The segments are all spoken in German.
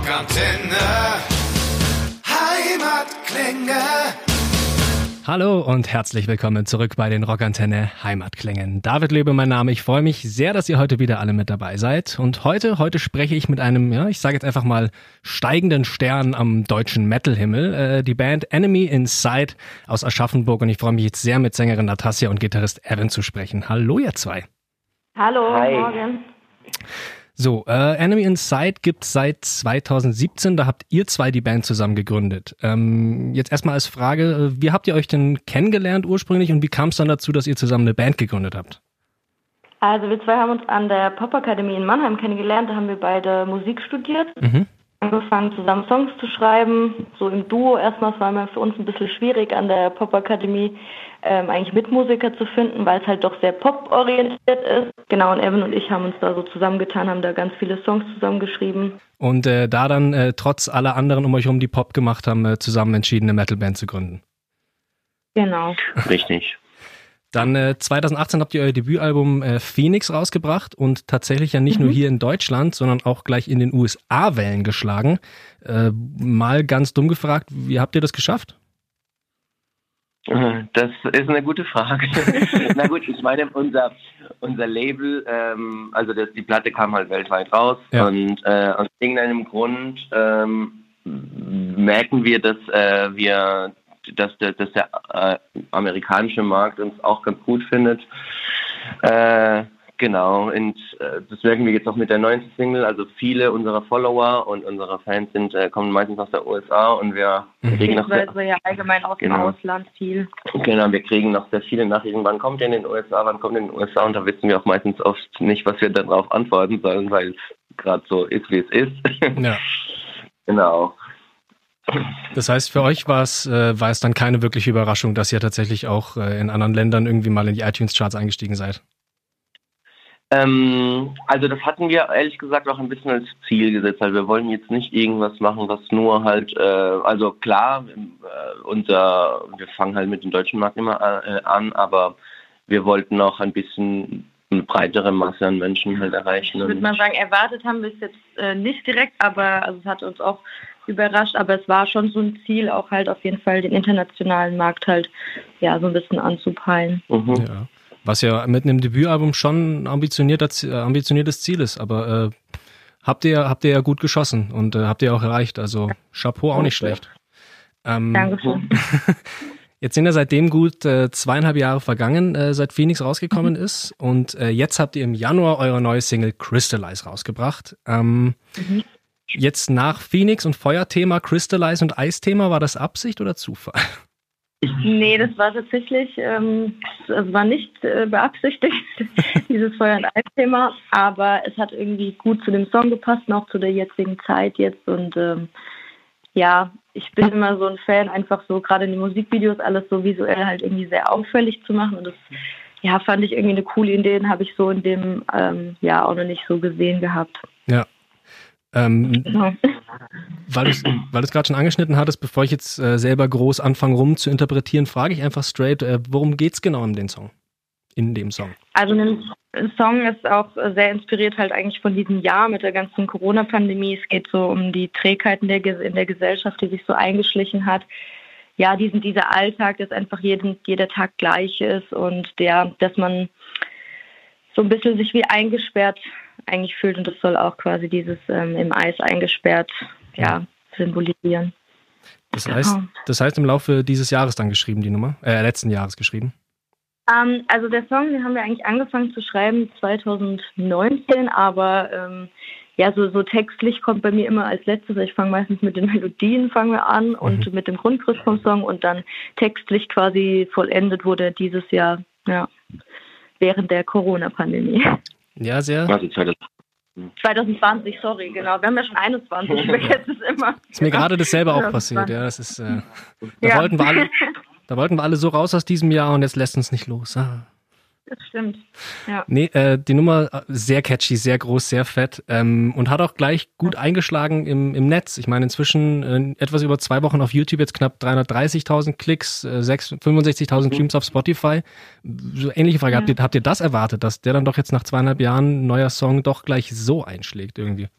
Rockantenne. Heimatklänge. Hallo und herzlich willkommen zurück bei den Rockantenne Heimatklängen. David Löbe mein Name. Ich freue mich sehr, dass ihr heute wieder alle mit dabei seid. Und heute, heute spreche ich mit einem, ja, ich sage jetzt einfach mal steigenden Stern am deutschen Metalhimmel. Äh, die Band Enemy Inside aus Aschaffenburg. Und ich freue mich jetzt sehr mit Sängerin Natasja und Gitarrist Evan zu sprechen. Hallo ihr zwei. Hallo, Hi. morgen. So, äh, Enemy Inside gibt seit 2017, da habt ihr zwei die Band zusammen gegründet. Ähm, jetzt erstmal als Frage, äh, wie habt ihr euch denn kennengelernt ursprünglich und wie kam es dann dazu, dass ihr zusammen eine Band gegründet habt? Also wir zwei haben uns an der Popakademie in Mannheim kennengelernt. Da haben wir beide Musik studiert, Mhm. Angefangen zusammen Songs zu schreiben, so im Duo. Erstmal es war immer für uns ein bisschen schwierig an der Popakademie ähm, eigentlich Mitmusiker zu finden, weil es halt doch sehr poporientiert ist. Genau, und Evan und ich haben uns da so zusammengetan, haben da ganz viele Songs zusammengeschrieben. Und äh, da dann äh, trotz aller anderen um euch herum, die Pop gemacht haben, äh, zusammen entschieden, eine Metalband zu gründen. Genau. Richtig. Dann äh, 2018 habt ihr euer Debütalbum äh, Phoenix rausgebracht und tatsächlich ja nicht nur hier in Deutschland, sondern auch gleich in den USA Wellen geschlagen. Äh, mal ganz dumm gefragt, wie habt ihr das geschafft? Das ist eine gute Frage. Na gut, ich meine, unser, unser Label, ähm, also das, die Platte kam halt weltweit raus Ja. und äh, aus irgendeinem Grund ähm, merken wir, dass äh, wir, dass der, dass der äh, amerikanische Markt uns auch ganz gut findet. Äh, genau, und äh, das merken wir jetzt auch mit der neuen Single. Also viele unserer Follower und unserer Fans sind, äh, kommen meistens aus der USA und wir Mhm. kriegen noch sehr, ja allgemein aus dem Genau. Ausland viel. Genau, wir kriegen noch sehr viele Nachrichten, wann kommt ihr in den USA, wann kommt ihr in den USA und da wissen wir auch meistens oft nicht, was wir darauf antworten sollen, weil es gerade so ist, wie es ist. Ja. genau. Das heißt, für euch war es, äh, war es dann keine wirkliche Überraschung, dass ihr tatsächlich auch äh, in anderen Ländern irgendwie mal in die iTunes-Charts eingestiegen seid. Ähm, also das hatten wir ehrlich gesagt auch ein bisschen als Ziel gesetzt. Also wir wollen jetzt nicht irgendwas machen, was nur halt, äh, also klar, äh, unser, wir fangen halt mit dem deutschen Markt immer äh, an, aber wir wollten auch ein bisschen eine breitere Masse an Menschen halt erreichen. Ich würde mal sagen, erwartet haben wir es jetzt äh, nicht direkt, aber also es hat uns auch überrascht, aber es war schon so ein Ziel, auch halt auf jeden Fall den internationalen Markt halt ja so ein bisschen anzupeilen. Mhm. Ja. Was ja mit einem Debütalbum schon ein ambitionierter, Z- äh, ambitioniertes Ziel ist, aber äh, habt ihr habt ihr ja gut geschossen und äh, habt ihr auch erreicht. Also Chapeau auch nicht schlecht. Ähm, Dankeschön. Jetzt sind ja seitdem gut äh, zweieinhalb Jahre vergangen, äh, seit Phoenix rausgekommen ist. Und äh, jetzt habt ihr im Januar eure neue Single Crystallize rausgebracht. Ähm, Mhm. Jetzt nach Phoenix und Feuerthema, Crystallize und Eisthema, war das Absicht oder Zufall? Nee, das war tatsächlich, ähm, es war nicht äh, beabsichtigt, dieses Feuer- und Eis-Thema, aber es hat irgendwie gut zu dem Song gepasst und auch zu der jetzigen Zeit jetzt und ähm, ja, ich bin immer so ein Fan, einfach so gerade in den Musikvideos alles so visuell halt irgendwie sehr auffällig zu machen und das ja, fand ich irgendwie eine coole Idee, den habe ich so in dem ähm, Jahr auch noch nicht so gesehen gehabt. Ja. Ähm, Genau. weil du es gerade schon angeschnitten hattest, bevor ich jetzt äh, selber groß anfange rum zu interpretieren, frage ich einfach straight, äh, worum geht's genau in dem Song? In dem Song. Also ein Song ist auch sehr inspiriert halt eigentlich von diesem Jahr mit der ganzen Corona-Pandemie. Es geht so um die Trägheiten der, in der Gesellschaft, die sich so eingeschlichen hat. Ja, diesen, dieser Alltag, dass einfach jeden, jeder Tag gleich ist und der, dass man so ein bisschen sich wie eingesperrt eigentlich fühlt und das soll auch quasi dieses ähm, im Eis eingesperrt ja, symbolisieren. Das heißt, Genau. das heißt im Laufe dieses Jahres dann geschrieben, die Nummer, äh, letzten Jahres geschrieben. Ähm, also der Song, den haben wir eigentlich angefangen zu schreiben 2019, aber ähm, ja, so, so textlich kommt bei mir immer als letztes. Ich fange meistens mit den Melodien fangen wir an und mit dem Grundgerüst vom Song und dann textlich quasi vollendet wurde dieses Jahr, ja, während der Corona-Pandemie. Ja, sehr. 2000 2020, sorry, genau. Wir haben ja schon 21, ich vergesse es immer. Ist mir gerade dasselbe auch passiert. Ja, das ist. Äh, da Ja. wollten wir alle, da wollten wir alle so raus aus diesem Jahr und jetzt lässt uns nicht los. Ah. Das stimmt. Ja. Nee, äh, die Nummer äh, sehr catchy, sehr groß, sehr fett ähm, und hat auch gleich gut eingeschlagen im, im Netz. Ich meine, inzwischen äh, etwas über zwei Wochen auf YouTube jetzt knapp 330.000 Klicks, äh, 6 65.000 Streams auf Spotify. So ähnliche Frage, habt, ihr, habt ihr das erwartet, dass der dann doch jetzt nach zweieinhalb Jahren neuer Song doch gleich so einschlägt irgendwie?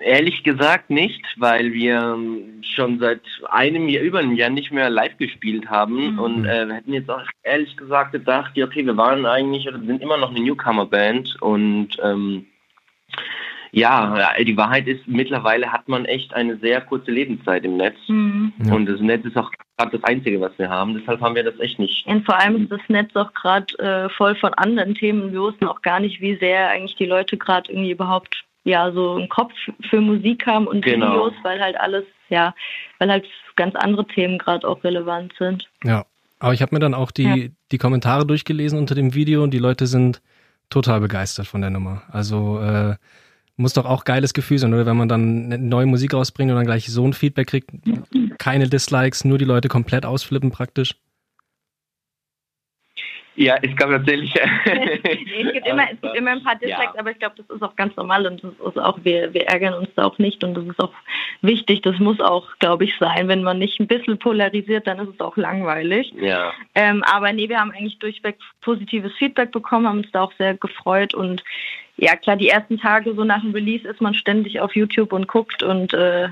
Ehrlich gesagt nicht, weil wir schon seit einem Jahr, über einem Jahr nicht mehr live gespielt haben mhm. und äh, wir hätten jetzt auch ehrlich gesagt gedacht, ja okay, wir waren eigentlich oder sind immer noch eine Newcomer-Band und ähm, ja, die Wahrheit ist, mittlerweile hat man echt eine sehr kurze Lebenszeit im Netz. Mhm. Und das Netz ist auch gerade das Einzige, was wir haben. Deshalb haben wir das echt nicht. Und vor allem ist das Netz auch gerade äh, voll von anderen Themen. Wir wussten auch gar nicht, wie sehr eigentlich die Leute gerade irgendwie überhaupt ja so einen Kopf für Musik haben und genau. Videos, weil halt alles, ja, weil halt ganz andere Themen gerade auch relevant sind. Ja, aber ich habe mir dann auch die, ja. die Kommentare durchgelesen unter dem Video und die Leute sind total begeistert von der Nummer. Also äh, muss doch auch geiles Gefühl sein, oder wenn man dann neue Musik rausbringt und dann gleich so ein Feedback kriegt, keine Dislikes, nur die Leute komplett ausflippen praktisch. Ja, es gab tatsächlich. es, gibt immer, es gibt immer ein paar Dislikes, ja. aber ich glaube, das ist auch ganz normal und das ist auch, wir, wir ärgern uns da auch nicht und das ist auch wichtig. Das muss auch, glaube ich, sein. Wenn man nicht ein bisschen polarisiert, dann ist es auch langweilig. Ja. Ähm, aber nee, wir haben eigentlich durchweg positives Feedback bekommen, haben uns da auch sehr gefreut und ja, klar, die ersten Tage so nach dem Release ist man ständig auf YouTube und guckt und äh,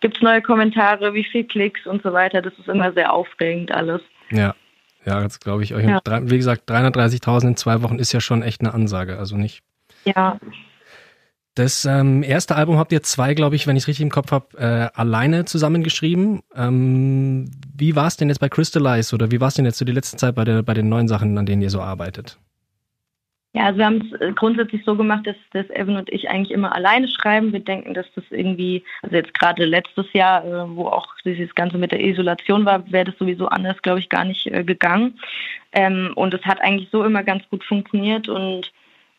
gibt es neue Kommentare, wie viel Klicks und so weiter. Das ist immer sehr aufregend alles. Ja. Ja, das glaube ich euch. Ja. Wie gesagt, 330.000 in zwei Wochen ist ja schon echt eine Ansage, also nicht. Ja. Das ähm, erste Album habt ihr zwei, glaube ich, wenn ich es richtig im Kopf habe, äh, alleine zusammengeschrieben. Ähm, wie war es denn jetzt bei Crystallize oder wie war es denn jetzt so die letzte Zeit bei, der, bei den neuen Sachen, an denen ihr so arbeitet? Ja, also wir haben es äh, grundsätzlich so gemacht, dass, dass Evan und ich eigentlich immer alleine schreiben. Wir denken, dass das irgendwie, also jetzt gerade letztes Jahr, äh, wo auch dieses Ganze mit der Isolation war, wäre das sowieso anders, glaube ich, gar nicht äh, gegangen. Ähm, und es hat eigentlich so immer ganz gut funktioniert und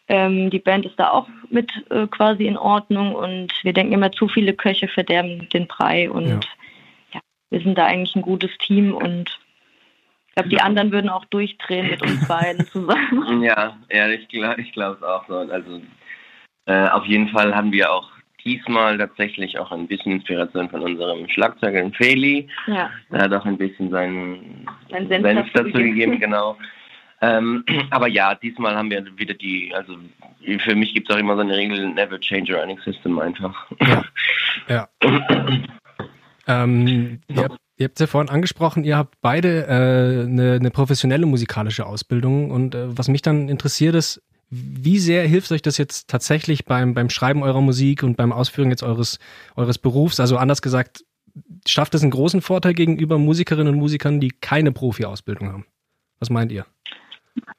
ähm, die Band ist da auch mit quasi in Ordnung und wir denken immer, zu viele Köche verderben den Brei und ja. ja, wir sind da eigentlich ein gutes Team und ich glaube, die anderen würden auch durchdrehen mit uns beiden zusammen. Ja, ja ich glaube ich es auch so. Also äh, auf jeden Fall haben wir auch diesmal tatsächlich auch ein bisschen Inspiration von unserem Schlagzeuger Feli. Ja. Er hat auch ein bisschen seinen Sein Senf, Senf dazu gegeben, genau. Ähm, aber ja, diesmal haben wir wieder die, also für mich gibt es auch immer so eine Regel, never change your running system einfach. Ja. ja. ähm, ihr, habt, Ihr habt es ja vorhin angesprochen, ihr habt beide äh, eine, eine professionelle musikalische Ausbildung und äh, was mich dann interessiert ist, wie sehr hilft euch das jetzt tatsächlich beim, beim Schreiben eurer Musik und beim Ausführen jetzt eures, eures Berufs? Also anders gesagt, schafft es einen großen Vorteil gegenüber Musikerinnen und Musikern, die keine Profi-Ausbildung haben? Was meint ihr?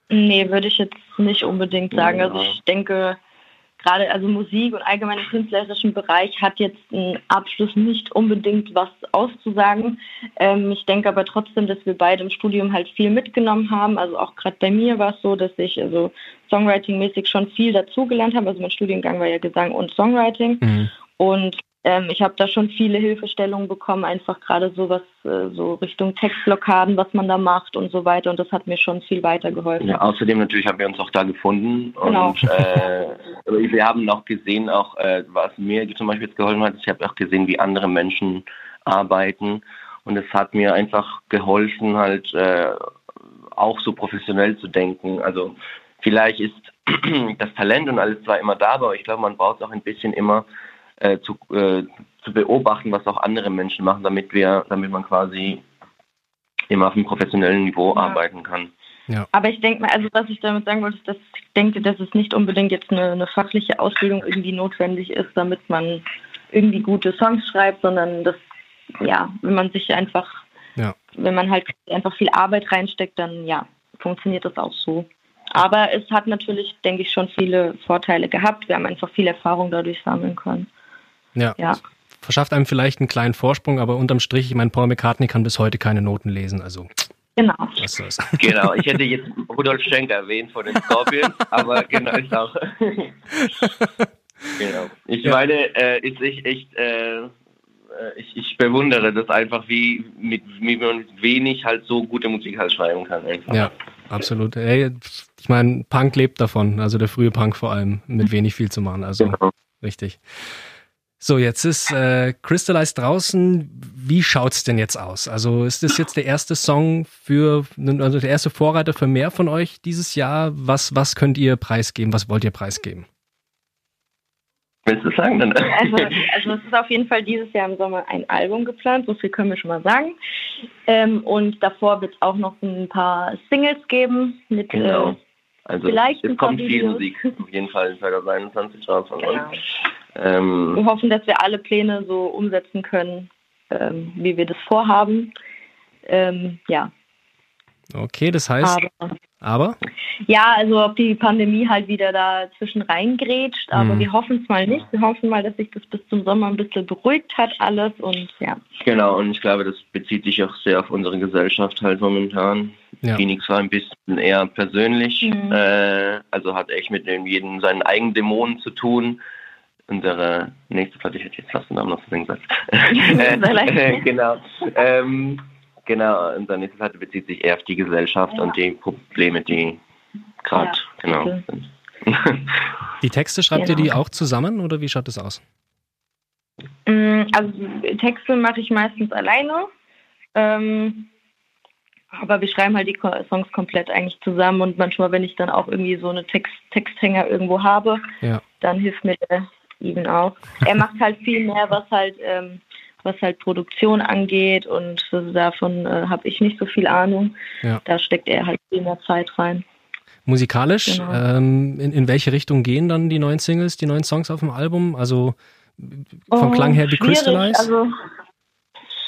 Nee, würde ich jetzt nicht unbedingt sagen. Also ich denke, gerade also Musik und allgemein im künstlerischen Bereich hat jetzt ein Abschluss nicht unbedingt was auszusagen. Ähm, ich denke aber trotzdem, dass wir beide im Studium halt viel mitgenommen haben. Also auch gerade bei mir war es so, dass ich also Songwriting-mäßig schon viel dazugelernt habe. Also mein Studiengang war ja Gesang und Songwriting. Mhm. Und ähm, ich habe da schon viele Hilfestellungen bekommen, einfach gerade so was, äh, so Richtung Textblockaden, was man da macht und so weiter. Und das hat mir schon viel weitergeholfen. Ja, außerdem natürlich haben wir uns auch da gefunden. Genau. Und äh, wir haben auch gesehen, auch äh, was mir zum Beispiel jetzt geholfen hat, ich habe auch gesehen, wie andere Menschen arbeiten. Und es hat mir einfach geholfen, halt äh, auch so professionell zu denken. Also vielleicht ist das Talent und alles zwar immer da, aber ich glaube, man braucht es auch ein bisschen immer äh, zu, äh, zu beobachten, was auch andere Menschen machen, damit wir, damit man quasi immer auf einem professionellen Niveau ja. arbeiten kann. Ja. Aber ich denke mal, also was ich damit sagen wollte, ist, dass ich denke, dass es nicht unbedingt jetzt eine, eine, fachliche Ausbildung irgendwie notwendig ist, damit man irgendwie gute Songs schreibt, sondern dass, ja, wenn man sich einfach, ja. wenn man halt einfach viel Arbeit reinsteckt, dann ja, funktioniert das auch so. Aber es hat natürlich, denke ich, schon viele Vorteile gehabt. Wir haben einfach viel Erfahrung dadurch sammeln können. Ja. ja. Verschafft einem vielleicht einen kleinen Vorsprung, aber unterm Strich, ich meine, Paul McCartney kann bis heute keine Noten lesen, also. Genau. Ist das? Genau, ich hätte jetzt Rudolf Schenker erwähnt von den Scorpions, aber genau, ist auch. genau. Ich ja. meine, äh, ist echt, echt äh, ich, ich, bewundere das einfach, wie, mit, wie man mit wenig halt so gute Musik halt schreiben kann. Einfach. Ja, absolut. Ey, ich meine, Punk lebt davon, also der frühe Punk vor allem, mit wenig viel zu machen. Also genau. richtig. So, jetzt ist äh, Crystallize draußen. Wie schaut's denn jetzt aus? Also ist das jetzt der erste Song für, also der erste Vorreiter für mehr von euch dieses Jahr? Was, was könnt ihr preisgeben? Was wollt ihr preisgeben? Willst du sagen? Dann? Also, also es ist auf jeden Fall dieses Jahr im Sommer ein Album geplant, so viel können wir schon mal sagen. Ähm, und davor wird es auch noch ein paar Singles geben mit Genau. äh, Also vielleicht paar kommt viel. Musik auf jeden Fall in 2021 raus von Genau. Ähm, Wir hoffen, dass wir alle Pläne so umsetzen können, ähm, wie wir das vorhaben. Ähm, ja, Okay, das heißt, aber aber? ja, also ob die Pandemie halt wieder dazwischen reingrätscht, aber Mhm. wir hoffen es mal nicht. Wir hoffen mal, dass sich das bis zum Sommer ein bisschen beruhigt hat alles und ja. Genau, und ich glaube, das bezieht sich auch sehr auf unsere Gesellschaft halt momentan. Ja. Phoenix war ein bisschen eher persönlich, Mhm. äh, also hat echt mit dem jedem seinen eigenen Dämonen zu tun. Unsere nächste Platte, ich hätte jetzt fast den Namen noch zu singen gesagt. Sehr leicht. äh, genau. Ähm, genau, unsere nächste Platte bezieht sich eher auf die Gesellschaft Ja. und die Probleme, die gerade, Ja, genau. bitte. sind. Die Texte schreibt ihr Genau. die auch zusammen oder wie schaut das aus? Mm, Also Texte mache ich meistens alleine. Ähm, aber wir schreiben halt die Songs komplett eigentlich zusammen und manchmal, wenn ich dann auch irgendwie so eine Text Texthänger irgendwo habe, Ja. dann hilft mir der Even auch. Er macht halt viel mehr, was halt ähm, was halt Produktion angeht und davon äh, habe ich nicht so viel Ahnung. Ja. Da steckt er halt viel mehr Zeit rein. Musikalisch, Genau. ähm, in, in welche Richtung gehen dann die neuen Singles, die neuen Songs auf dem Album? Also vom Oh, Klang her wie schwierig, Crystallize? Also,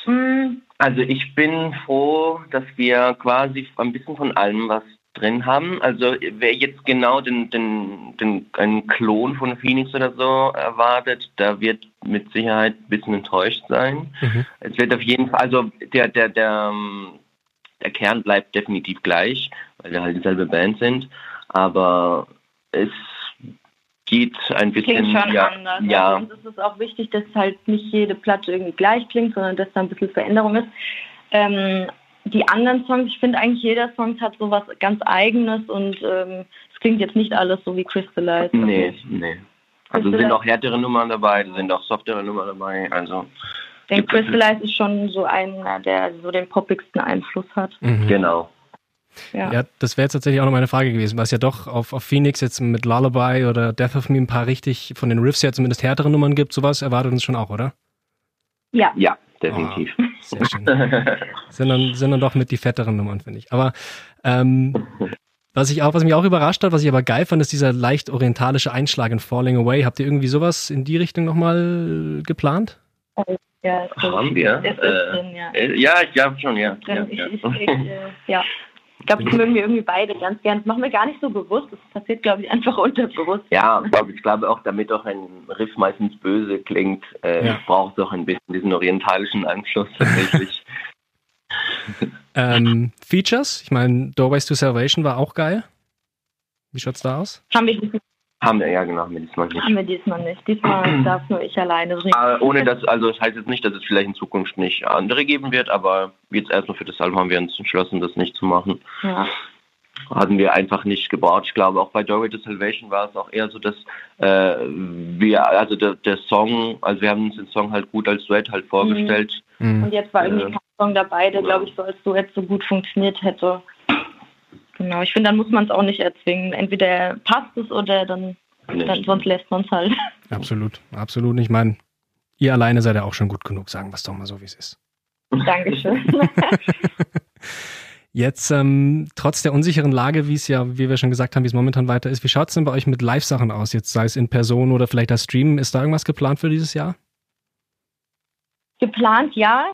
mm, Also ich bin froh, dass wir quasi ein bisschen von allem was drin haben. Also wer jetzt genau den, den, den einen Klon von Phoenix oder so erwartet, da wird mit Sicherheit ein bisschen enttäuscht sein. Mhm. Es wird auf jeden Fall, also der, der, der, der Kern bleibt definitiv gleich, weil wir halt dieselbe Band sind. Aber es geht ein bisschen klingt schon ja, anders. ja, Also uns ist es auch wichtig, dass halt nicht jede Platte irgendwie gleich klingt, sondern dass da ein bisschen Veränderung ist. Ähm, die anderen Songs, ich finde eigentlich jeder Song hat so was ganz Eigenes und ähm, es klingt jetzt nicht alles so wie Crystallize. Nee, Also, nee. Also sind auch härtere Nummern dabei, sind auch softere Nummern dabei. Also ich denke, Crystallize ist schon so einer, der so den poppigsten Einfluss hat. Mhm. genau. Ja. Ja, das wäre jetzt tatsächlich auch noch meine Frage gewesen, weil es ja doch auf, auf Phoenix jetzt mit Lullaby oder Death of Me ein paar richtig von den Riffs her zumindest härtere Nummern gibt. Sowas erwartet uns schon auch, oder? ja. Ja, definitiv. Sehr schön. sind, dann, sind dann doch mit die fetteren Nummern, finde ich. Aber ähm, was ich auch, was mich auch überrascht hat, was ich aber geil fand, ist dieser leicht orientalische Einschlag in Falling Away. Habt ihr irgendwie sowas in die Richtung nochmal geplant? ja, ist so- Haben wir? Es ist Äh, drin, ja. Äh, Ja, ich glaube schon, ja. drin. ja, ich, ja. ich, ich, äh, ja. Ich glaube, das mögen wir irgendwie beide ganz gern. Das machen wir gar nicht so bewusst. Das passiert, glaube ich, einfach unterbewusst. Ja, aber ich glaube auch, damit auch ein Riff meistens böse klingt, äh, Ja. braucht es auch ein bisschen diesen orientalischen Einfluss tatsächlich. Ähm, Features? Ich meine, Doorways to Salvation war auch geil. Wie schaut's da aus? Haben wir, haben wir, ja genau, haben wir diesmal nicht. haben wir diesmal nicht. Diesmal darf nur ich alleine singen. Äh, ohne dass, also das heißt jetzt nicht, dass es vielleicht in Zukunft nicht andere geben wird, aber jetzt erstmal für das Album haben wir uns entschlossen, das nicht zu machen. Ja. hatten wir einfach nicht gebraucht. Ich glaube, auch bei Dory to Salvation war es auch eher so, dass äh, wir, also der, der Song, also wir haben uns den Song halt gut als Duett halt vorgestellt. Mhm. Und jetzt war irgendwie Ja. kein Song dabei, der, glaube ich, so als Duett so gut funktioniert hätte. Genau, ich finde, dann muss man es auch nicht erzwingen. Entweder passt es oder dann, dann sonst lässt man es halt. Absolut, absolut. Ich meine, ihr alleine seid ja auch schon gut genug, sagen wir es doch mal so, wie es ist. Dankeschön. Jetzt, ähm, trotz der unsicheren Lage, wie es ja, wie wir schon gesagt haben, wie es momentan weiter ist, wie schaut es denn bei euch mit Live-Sachen aus? Jetzt sei es in Person oder vielleicht das Streamen. Ist da irgendwas geplant für dieses Jahr? geplant, ja.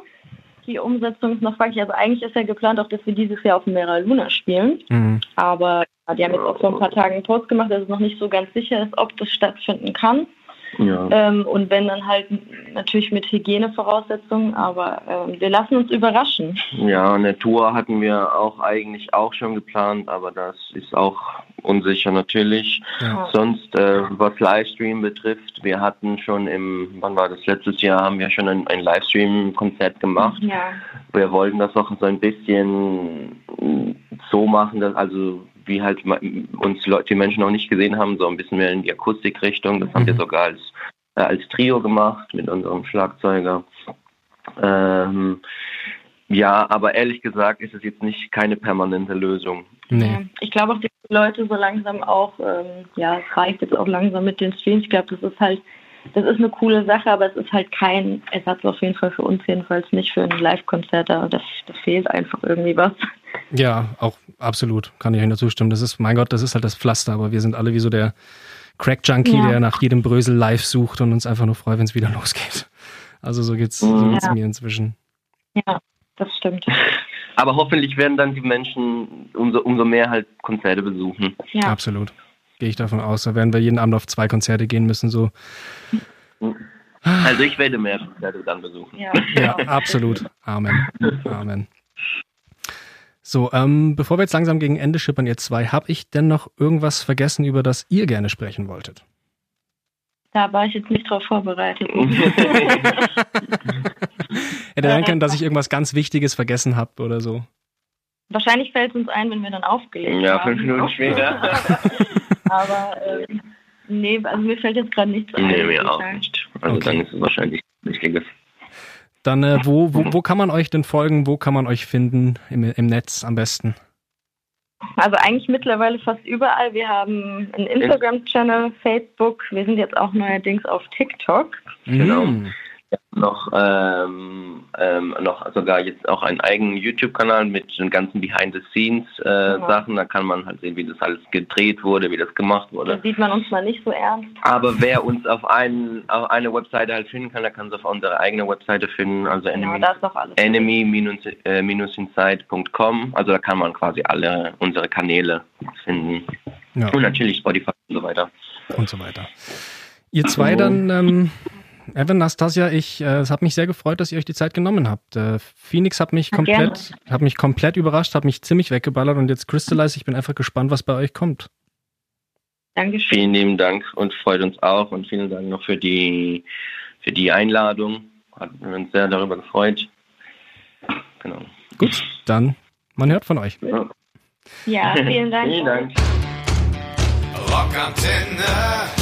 Die Umsetzung ist noch fraglich. Also eigentlich ist ja geplant auch, dass wir dieses Jahr auf dem Mera Luna spielen. Mhm. Aber ja, die haben jetzt auch vor ein paar Tagen einen Post gemacht, dass es noch nicht so ganz sicher ist, ob das stattfinden kann. Ja. Ähm, und wenn dann halt natürlich mit Hygienevoraussetzungen, aber ähm, wir lassen uns überraschen. ja, eine Tour hatten wir auch eigentlich auch schon geplant, aber das ist auch unsicher natürlich. Ja. Sonst, äh, was Livestream betrifft, wir hatten schon im, wann war das, letztes Jahr haben wir schon ein, ein Livestream-Konzert gemacht. Ja, Wir wollten das auch so ein bisschen so machen, dass also wie halt uns Leute, die Menschen noch nicht gesehen haben, so ein bisschen mehr in die Akustikrichtung. Das haben wir Mhm. sogar als, äh, als Trio gemacht mit unserem Schlagzeuger. Ähm, ja, aber ehrlich gesagt ist es jetzt nicht keine permanente Lösung. Nee. Ich glaube auch, die Leute so langsam auch, ähm, ja, es reicht jetzt auch langsam mit den Streams. Ich glaube, das ist halt das ist eine coole Sache, aber es ist halt kein Ersatz auf jeden Fall für uns, jedenfalls nicht für ein Live-Konzert. Da, das fehlt einfach irgendwie was. Ja, auch absolut, kann ich Ihnen dazu stimmen. Das ist, mein Gott, das ist halt das Pflaster, aber wir sind alle wie so der Crack-Junkie, ja. der nach jedem Brösel live sucht und uns einfach nur freut, wenn es wieder losgeht. Also so geht's, so geht's ja. mir inzwischen. Ja, das stimmt. Aber hoffentlich werden dann die Menschen umso, umso mehr halt Konzerte besuchen. Ja. Absolut. Gehe ich davon aus. Da werden wir jeden Abend auf zwei Konzerte gehen müssen, so. Also ich werde mehr Konzerte dann besuchen. Ja, ja absolut. Amen. Amen. So, ähm, bevor wir jetzt langsam gegen Ende schippern, ihr zwei, habe ich denn noch irgendwas vergessen, über das ihr gerne sprechen wolltet? Da war ich jetzt nicht drauf vorbereitet. Hätte sein können, dass ich irgendwas ganz Wichtiges vergessen habe oder so. Wahrscheinlich fällt es uns ein, wenn wir dann aufgelegt ja, haben. Ja, fünf Minuten später. Aber äh, nee, also mir fällt jetzt gerade nichts ein. Nee, mir auch nicht. Also okay. dann ist es wahrscheinlich Wichtiges. Dann, äh, wo, wo, wo kann man euch denn folgen? Wo kann man euch finden im, im Netz am besten? Also eigentlich mittlerweile fast überall. Wir haben einen Instagram-Channel, Facebook. Wir sind jetzt auch neuerdings auf TikTok. Genau. Mm noch, ähm, ähm, noch sogar jetzt auch einen eigenen YouTube-Kanal mit den ganzen Behind-the-Scenes-Sachen. Äh, Da kann man halt sehen, wie das alles gedreht wurde, wie das gemacht wurde. Da sieht man uns mal nicht so ernst. Aber wer uns auf, einen, auf eine Webseite halt finden kann, der kann es auf unserer eigenen Webseite finden, also genau, enemy-inside.com. Also da kann man quasi alle unsere Kanäle finden. Ja. Und natürlich Spotify und so weiter. Und so weiter. Ihr zwei dann ähm, Evan, Nastasia, ich, äh, es hat mich sehr gefreut, dass ihr euch die Zeit genommen habt. Äh, Phoenix hat mich komplett, hat mich komplett überrascht, hat mich ziemlich weggeballert und jetzt Crystallize, ich bin einfach gespannt, was bei euch kommt. Dankeschön. Vielen lieben Dank und freut uns auch und vielen Dank noch für die, für die Einladung. Hat uns sehr darüber gefreut. Genau. Gut, dann man hört von euch. Ja, vielen Dank. vielen Dank. Rockantenne.